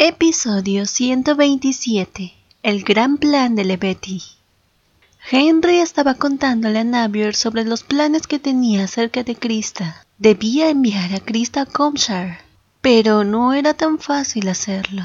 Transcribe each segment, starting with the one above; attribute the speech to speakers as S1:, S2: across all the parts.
S1: Episodio 127 El gran plan de Lebeti Henry estaba contándole a Navier sobre los planes que tenía acerca de Krista. Debía enviar a Krista a Comshire, pero no era tan fácil hacerlo.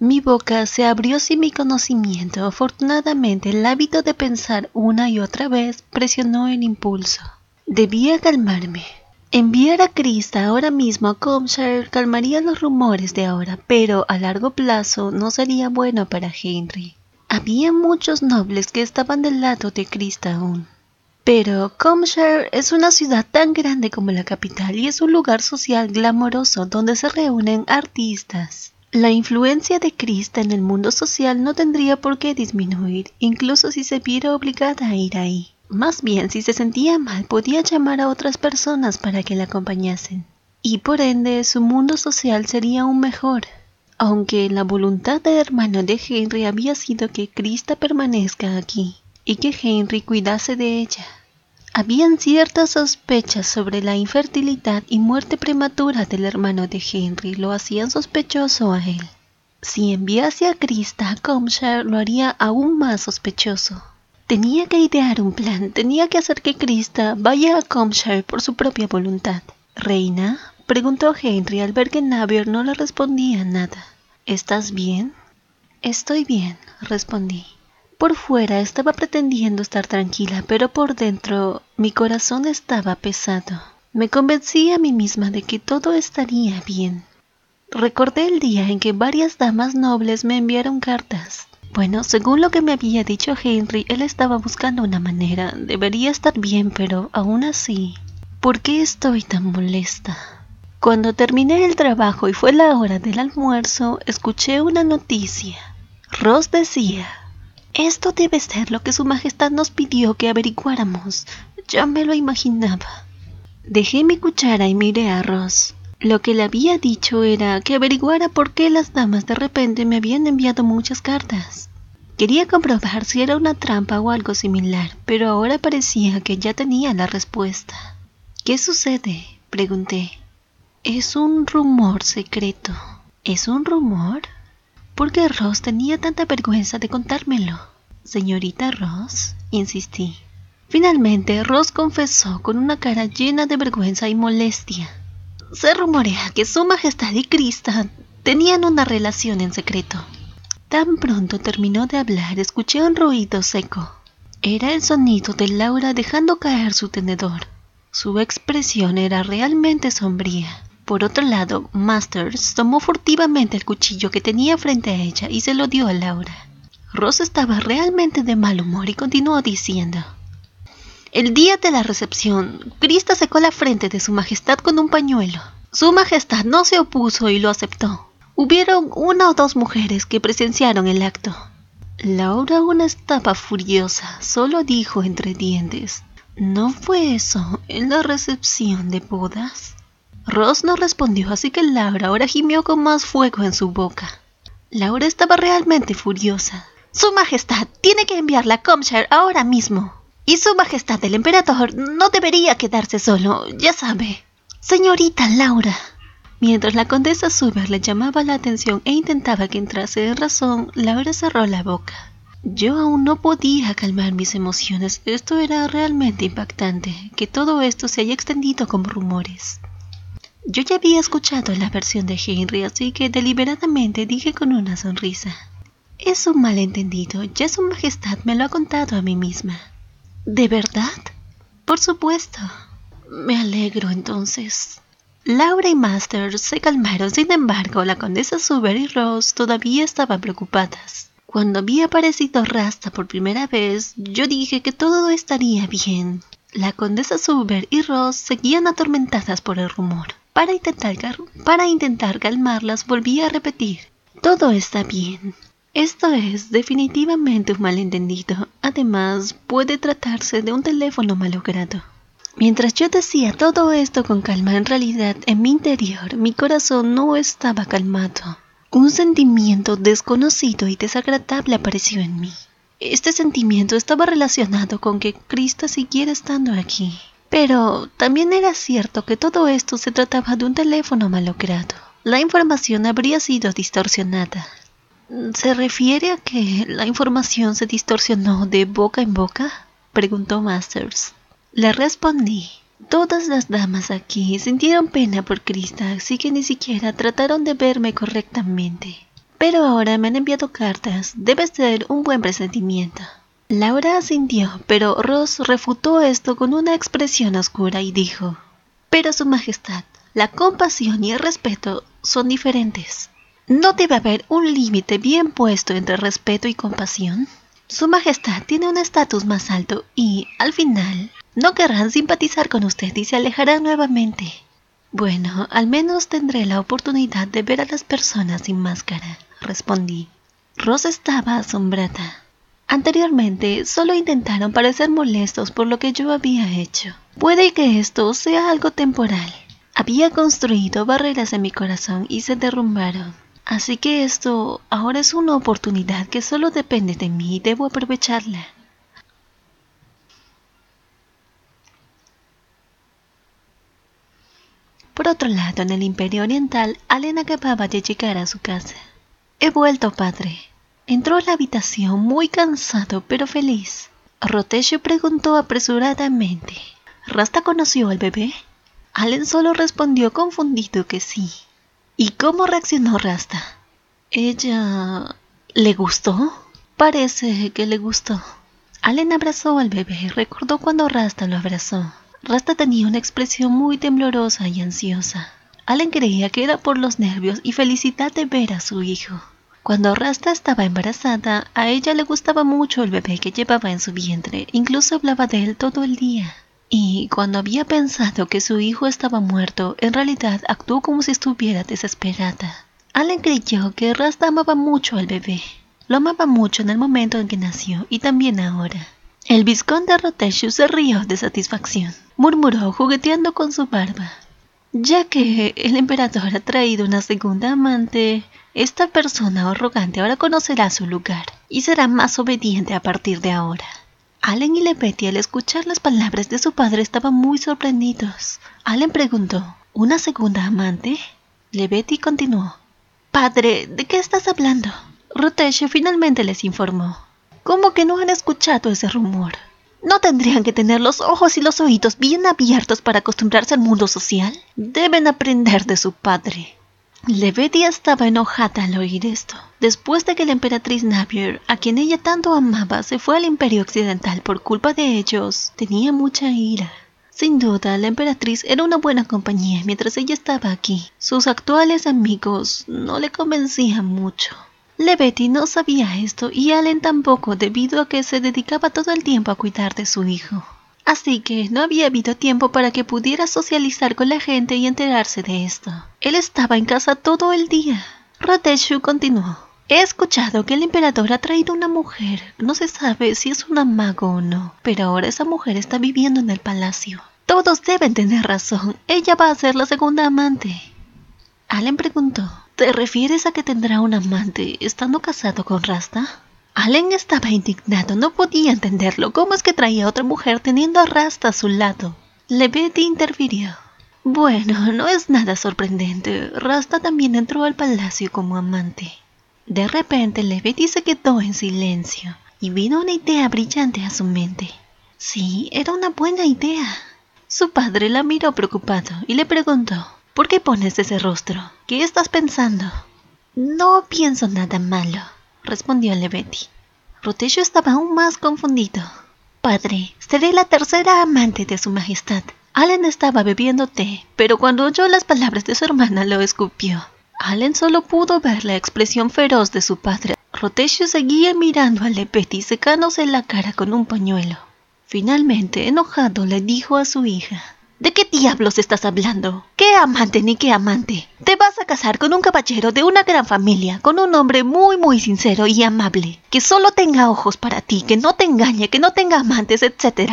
S1: Mi boca se abrió sin mi conocimiento. Afortunadamente, el hábito de pensar una y otra vez presionó el impulso. Debía calmarme. Enviar a Krista ahora mismo a Comshire calmaría los rumores de ahora, pero a largo plazo no sería bueno para Henry. Había muchos nobles que estaban del lado de Krista aún. Pero Comshire es una ciudad tan grande como la capital y es un lugar social glamoroso donde se reúnen artistas. La influencia de Krista en el mundo social no tendría por qué disminuir, incluso si se viera obligada a ir ahí. Más bien, si se sentía mal, podía llamar a otras personas para que la acompañasen. Y por ende, su mundo social sería aún mejor. Aunque la voluntad del hermano de Henry había sido que Krista permanezca aquí y que Henry cuidase de ella. Habían ciertas sospechas sobre la infertilidad y muerte prematura del hermano de Henry, lo hacían sospechoso a él. Si enviase a Krista a Comshire lo haría aún más sospechoso. Tenía que idear un plan, tenía que hacer que Krista vaya a Comshire por su propia voluntad. ¿Reina? preguntó Henry al ver que Navier no le respondía nada. ¿Estás bien? Estoy bien, respondí. Por fuera estaba pretendiendo estar tranquila, pero por dentro mi corazón estaba pesado. Me convencí a mí misma de que todo estaría bien. Recordé el día en que varias damas nobles me enviaron cartas. Bueno, según lo que me había dicho Henry, él estaba buscando una manera. Debería estar bien, pero aún así, ¿por qué estoy tan molesta? Cuando terminé el trabajo y fue la hora del almuerzo, escuché una noticia. Ross decía, esto debe ser lo que Su Majestad nos pidió que averiguáramos. Ya me lo imaginaba. Dejé mi cuchara y miré a Ross. Lo que le había dicho era que averiguara por qué las damas de repente me habían enviado muchas cartas. Quería comprobar si era una trampa o algo similar, pero ahora parecía que ya tenía la respuesta. ¿Qué sucede? pregunté. Es un rumor secreto. ¿Es un rumor? ¿Por qué Ross tenía tanta vergüenza de contármelo? Señorita Ross, insistí. Finalmente, Ross confesó con una cara llena de vergüenza y molestia. Se rumorea que Su Majestad y Krista tenían una relación en secreto. Tan pronto terminó de hablar, escuché un ruido seco. Era el sonido de Laura dejando caer su tenedor. Su expresión era realmente sombría. Por otro lado, Masters tomó furtivamente el cuchillo que tenía frente a ella y se lo dio a Laura. Ross estaba realmente de mal humor y continuó diciendo: el día de la recepción, Krista secó la frente de Su Majestad con un pañuelo. Su Majestad no se opuso y lo aceptó. Hubieron una o dos mujeres que presenciaron el acto. Laura aún estaba furiosa, solo dijo entre dientes, ¿no fue eso en la recepción de bodas? Ross no respondió, así que Laura ahora gimió con más fuego en su boca. Laura estaba realmente furiosa. Su Majestad tiene que enviarla a Comshire ahora mismo. Y su majestad el emperador no debería quedarse solo, ya sabe. Señorita Laura. Mientras la condesa Suber le llamaba la atención e intentaba que entrase en razón, Laura cerró la boca. Yo aún no podía calmar mis emociones. Esto era realmente impactante, que todo esto se haya extendido como rumores. Yo ya había escuchado la versión de Henry, así que deliberadamente dije con una sonrisa. Es un malentendido, ya su majestad me lo ha contado a mí misma. ¿De verdad? Por supuesto. Me alegro entonces. Laura y Masters se calmaron, sin embargo, la condesa Suber y Ross todavía estaban preocupadas. Cuando vi aparecido Rasta por primera vez, yo dije que todo estaría bien. La condesa Suber y Ross seguían atormentadas por el rumor. Para intentar, para intentar calmarlas, volví a repetir: Todo está bien. Esto es definitivamente un malentendido. Además, puede tratarse de un teléfono malogrado. Mientras yo decía todo esto con calma, en realidad en mi interior mi corazón no estaba calmado. Un sentimiento desconocido y desagradable apareció en mí. Este sentimiento estaba relacionado con que Krista siguiera estando aquí. Pero también era cierto que todo esto se trataba de un teléfono malogrado. la información habría sido distorsionada. ¿Se refiere a que la información se distorsionó de boca en boca? preguntó Masters. Le respondí. Todas las damas aquí sintieron pena por Krista, así que ni siquiera trataron de verme correctamente. Pero ahora me han enviado cartas. Debe ser un buen presentimiento. Laura asintió, pero Ross refutó esto con una expresión oscura y dijo, Pero Su Majestad, la compasión y el respeto son diferentes. ¿No debe haber un límite bien puesto entre respeto y compasión? Su Majestad tiene un estatus más alto y, al final, no querrán simpatizar con usted y se alejarán nuevamente. Bueno, al menos tendré la oportunidad de ver a las personas sin máscara, respondí. Rosa estaba asombrada. Anteriormente solo intentaron parecer molestos por lo que yo había hecho. Puede que esto sea algo temporal. Había construido barreras en mi corazón y se derrumbaron. Así que esto ahora es una oportunidad que solo depende de mí y debo aprovecharla. Por otro lado, en el Imperio Oriental, Allen acababa de llegar a su casa. He vuelto, padre. Entró a la habitación muy cansado pero feliz. Rotesio preguntó apresuradamente. ¿Rasta conoció al bebé? Allen solo respondió confundido que sí. ¿Y cómo reaccionó Rasta? ¿Ella le gustó? Parece que le gustó. Allen abrazó al bebé y recordó cuando Rasta lo abrazó. Rasta tenía una expresión muy temblorosa y ansiosa. Allen creía que era por los nervios y felicidad de ver a su hijo. Cuando Rasta estaba embarazada, a ella le gustaba mucho el bebé que llevaba en su vientre, incluso hablaba de él todo el día. Y cuando había pensado que su hijo estaba muerto, en realidad actuó como si estuviera desesperada. Allen creyó que Rasta amaba mucho al bebé. Lo amaba mucho en el momento en que nació y también ahora. El vizconde Roteshu se rió de satisfacción. Murmuró jugueteando con su barba. Ya que el emperador ha traído una segunda amante, esta persona arrogante ahora conocerá su lugar y será más obediente a partir de ahora. Allen y Lebeti al escuchar las palabras de su padre estaban muy sorprendidos. Allen preguntó, ¿una segunda amante? Lebeti continuó, Padre, ¿de qué estás hablando? Roteshu finalmente les informó. ¿Cómo que no han escuchado ese rumor? ¿No tendrían que tener los ojos y los oídos bien abiertos para acostumbrarse al mundo social? Deben aprender de su padre. Levedia estaba enojada al oír esto. Después de que la emperatriz Napier, a quien ella tanto amaba, se fue al imperio occidental por culpa de ellos, tenía mucha ira. Sin duda, la emperatriz era una buena compañía mientras ella estaba aquí. Sus actuales amigos no le convencían mucho. Lebeti no sabía esto y Allen tampoco debido a que se dedicaba todo el tiempo a cuidar de su hijo. Así que no había habido tiempo para que pudiera socializar con la gente y enterarse de esto. Él estaba en casa todo el día. Rateshu continuó. He escuchado que el emperador ha traído una mujer. No se sabe si es una mago o no, pero ahora esa mujer está viviendo en el palacio. Todos deben tener razón. Ella va a ser la segunda amante. Allen preguntó. ¿Te refieres a que tendrá un amante estando casado con Rasta? Allen estaba indignado, no podía entenderlo. ¿Cómo es que traía otra mujer teniendo a Rasta a su lado? Lebeti interfirió. Bueno, no es nada sorprendente. Rasta también entró al palacio como amante. De repente Lebeti se quedó en silencio y vino una idea brillante a su mente. Sí, era una buena idea. Su padre la miró preocupado y le preguntó ¿Por qué pones ese rostro? ¿Qué estás pensando? No pienso nada malo, respondió Levetti. Rotesio estaba aún más confundido. Padre, seré la tercera amante de su majestad. Allen estaba bebiendo té, pero cuando oyó las palabras de su hermana lo escupió. Allen solo pudo ver la expresión feroz de su padre. Rotesio seguía mirando a Levetti secándose la cara con un pañuelo. Finalmente, enojado, le dijo a su hija ¿De qué diablos estás hablando? ¿Qué amante ni qué amante? Te vas a casar con un caballero de una gran familia, con un hombre muy muy sincero y amable, que solo tenga ojos para ti, que no te engañe, que no tenga amantes, etc.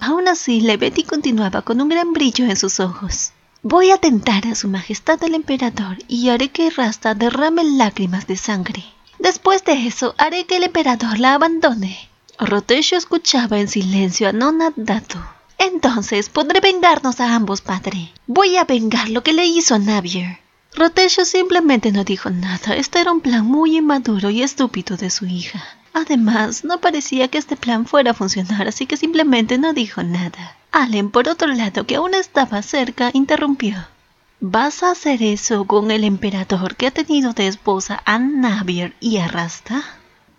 S1: Aún así, Lebeti continuaba con un gran brillo en sus ojos. Voy a tentar a su majestad el emperador y haré que Rasta derrame lágrimas de sangre. Después de eso, haré que el emperador la abandone. Rotesho escuchaba en silencio a Nonadato. Entonces podré vengarnos a ambos, padre. Voy a vengar lo que le hizo a Navier. Rotesho simplemente no dijo nada. Este era un plan muy inmaduro y estúpido de su hija. Además, no parecía que este plan fuera a funcionar, así que simplemente no dijo nada. Allen, por otro lado, que aún estaba cerca, interrumpió. ¿Vas a hacer eso con el emperador que ha tenido de esposa a Navier y a Rasta?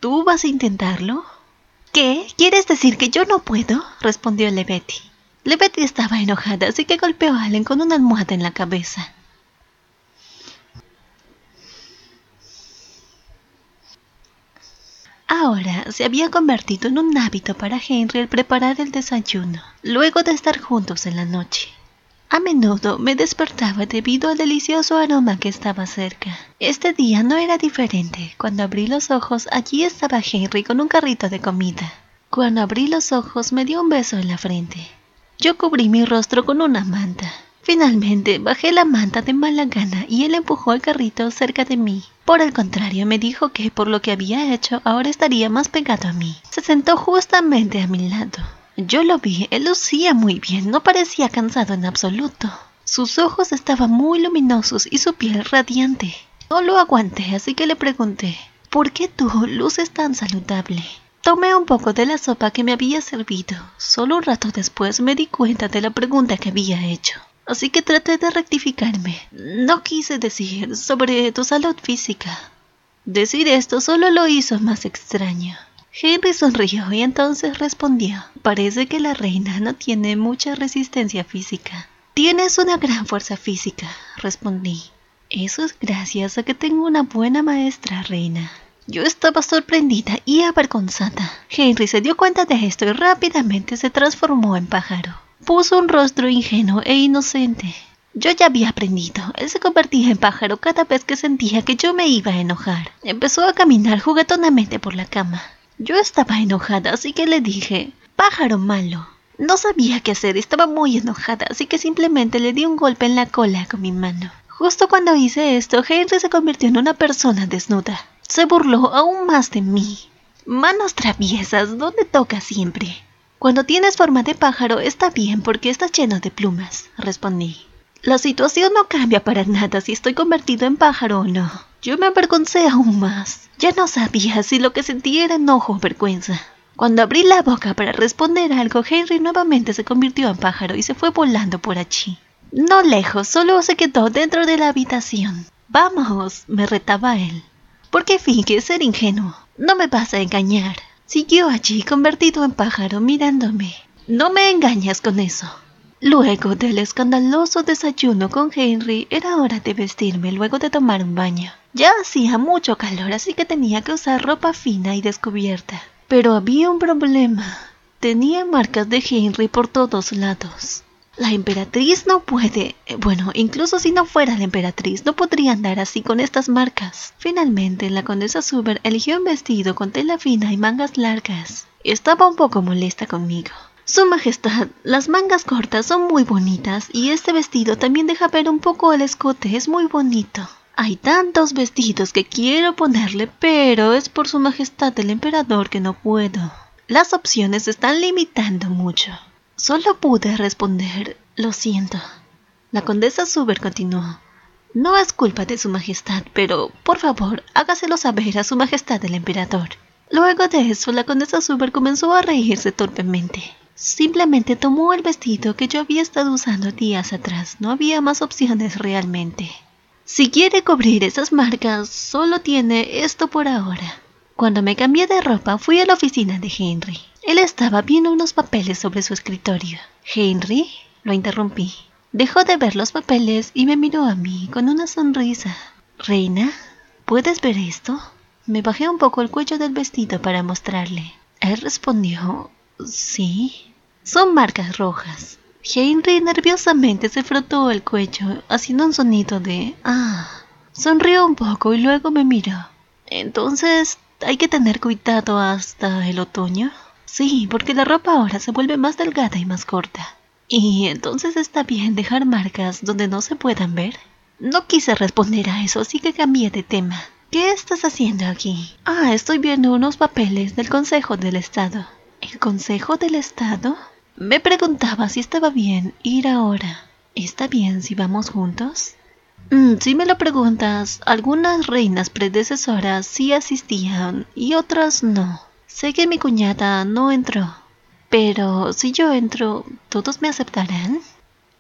S1: ¿Tú vas a intentarlo? ¿Qué? ¿Quieres decir que yo no puedo? respondió Lebetti. Lebetti estaba enojada, así que golpeó a Allen con una almohada en la cabeza. Ahora se había convertido en un hábito para Henry el preparar el desayuno, luego de estar juntos en la noche. A menudo me despertaba debido al delicioso aroma que estaba cerca. Este día no era diferente. Cuando abrí los ojos, allí estaba Henry con un carrito de comida. Cuando abrí los ojos, me dio un beso en la frente. Yo cubrí mi rostro con una manta. Finalmente bajé la manta de mala gana y él empujó el carrito cerca de mí. Por el contrario, me dijo que por lo que había hecho ahora estaría más pegado a mí. Se sentó justamente a mi lado. Yo lo vi, él lucía muy bien, no parecía cansado en absoluto. Sus ojos estaban muy luminosos y su piel radiante. No lo aguanté, así que le pregunté, ¿por qué tú luces tan saludable? Tomé un poco de la sopa que me había servido. Solo un rato después me di cuenta de la pregunta que había hecho así que traté de rectificarme. No quise decir sobre tu salud física. Decir esto solo lo hizo más extraño. Henry sonrió y entonces respondió, parece que la reina no tiene mucha resistencia física. Tienes una gran fuerza física, respondí. Eso es gracias a que tengo una buena maestra, reina. Yo estaba sorprendida y avergonzada. Henry se dio cuenta de esto y rápidamente se transformó en pájaro. Puso un rostro ingenuo e inocente. Yo ya había aprendido. Él se convertía en pájaro cada vez que sentía que yo me iba a enojar. Empezó a caminar juguetonamente por la cama. Yo estaba enojada, así que le dije, pájaro malo. No sabía qué hacer, estaba muy enojada, así que simplemente le di un golpe en la cola con mi mano. Justo cuando hice esto, Henry se convirtió en una persona desnuda. Se burló aún más de mí. Manos traviesas, ¿dónde toca siempre? Cuando tienes forma de pájaro está bien porque estás lleno de plumas, respondí. La situación no cambia para nada si estoy convertido en pájaro o no. Yo me avergoncé aún más. Ya no sabía si lo que sentía era enojo o vergüenza. Cuando abrí la boca para responder algo, Henry nuevamente se convirtió en pájaro y se fue volando por allí. No lejos, solo se quedó dentro de la habitación. Vamos, me retaba él. ¿Por qué finges ser ingenuo? No me vas a engañar. Siguió allí convertido en pájaro mirándome. No me engañas con eso. Luego del escandaloso desayuno con Henry, era hora de vestirme luego de tomar un baño. Ya hacía mucho calor, así que tenía que usar ropa fina y descubierta. Pero había un problema. Tenía marcas de Henry por todos lados. La emperatriz no puede, eh, bueno, incluso si no fuera la emperatriz, no podría andar así con estas marcas. Finalmente, la condesa Suber eligió un vestido con tela fina y mangas largas. Estaba un poco molesta conmigo. Su Majestad, las mangas cortas son muy bonitas y este vestido también deja ver un poco el escote, es muy bonito. Hay tantos vestidos que quiero ponerle, pero es por Su Majestad el Emperador que no puedo. Las opciones se están limitando mucho. Solo pude responder, lo siento. La condesa Suber continuó. No es culpa de su majestad, pero por favor, hágaselo saber a su majestad el emperador. Luego de eso, la condesa Suber comenzó a reírse torpemente. Simplemente tomó el vestido que yo había estado usando días atrás. No había más opciones realmente. Si quiere cubrir esas marcas, solo tiene esto por ahora. Cuando me cambié de ropa, fui a la oficina de Henry. Él estaba viendo unos papeles sobre su escritorio. Henry, lo interrumpí. Dejó de ver los papeles y me miró a mí con una sonrisa. Reina, ¿puedes ver esto? Me bajé un poco el cuello del vestido para mostrarle. Él respondió, sí. Son marcas rojas. Henry nerviosamente se frotó el cuello, haciendo un sonido de ah. Sonrió un poco y luego me miró. Entonces, ¿hay que tener cuidado hasta el otoño? Sí, porque la ropa ahora se vuelve más delgada y más corta. ¿Y entonces está bien dejar marcas donde no se puedan ver? No quise responder a eso, así que cambié de tema. ¿Qué estás haciendo aquí? Ah, estoy viendo unos papeles del Consejo del Estado. ¿El Consejo del Estado? Me preguntaba si estaba bien ir ahora. ¿Está bien si vamos juntos? Mm, si me lo preguntas, algunas reinas predecesoras sí asistían y otras no. Sé que mi cuñada no entró, pero si yo entro, ¿todos me aceptarán?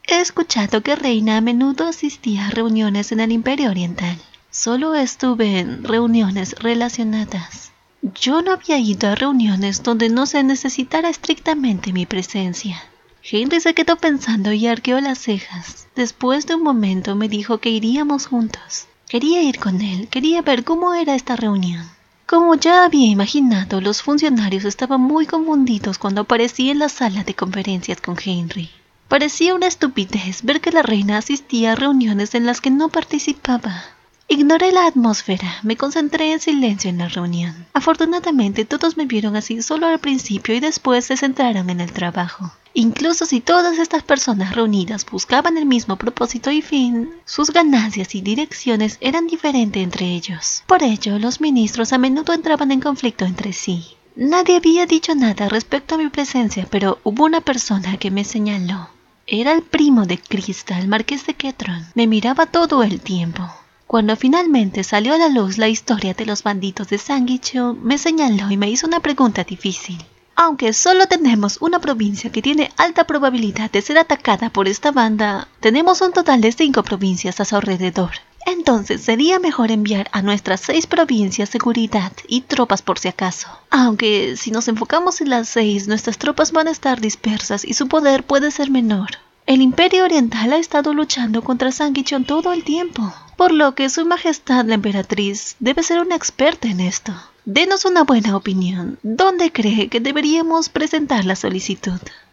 S1: He escuchado que Reina a menudo asistía a reuniones en el Imperio Oriental. Solo estuve en reuniones relacionadas. Yo no había ido a reuniones donde no se necesitara estrictamente mi presencia. Henry se quedó pensando y arqueó las cejas. Después de un momento me dijo que iríamos juntos. Quería ir con él, quería ver cómo era esta reunión. Como ya había imaginado, los funcionarios estaban muy confundidos cuando aparecí en la sala de conferencias con Henry. Parecía una estupidez ver que la reina asistía a reuniones en las que no participaba. Ignoré la atmósfera, me concentré en silencio en la reunión. Afortunadamente todos me vieron así solo al principio y después se centraron en el trabajo. Incluso si todas estas personas reunidas buscaban el mismo propósito y fin, sus ganancias y direcciones eran diferentes entre ellos. Por ello, los ministros a menudo entraban en conflicto entre sí. Nadie había dicho nada respecto a mi presencia, pero hubo una persona que me señaló. Era el primo de Krista, el marqués de Ketron. Me miraba todo el tiempo. Cuando finalmente salió a la luz la historia de los bandidos de Sanguicho, me señaló y me hizo una pregunta difícil. Aunque solo tenemos una provincia que tiene alta probabilidad de ser atacada por esta banda, tenemos un total de cinco provincias a su alrededor. Entonces sería mejor enviar a nuestras seis provincias seguridad y tropas por si acaso. Aunque si nos enfocamos en las seis, nuestras tropas van a estar dispersas y su poder puede ser menor. El Imperio Oriental ha estado luchando contra Sanguichon todo el tiempo, por lo que Su Majestad la Emperatriz debe ser una experta en esto. Denos una buena opinión. ¿Dónde cree que deberíamos presentar la solicitud?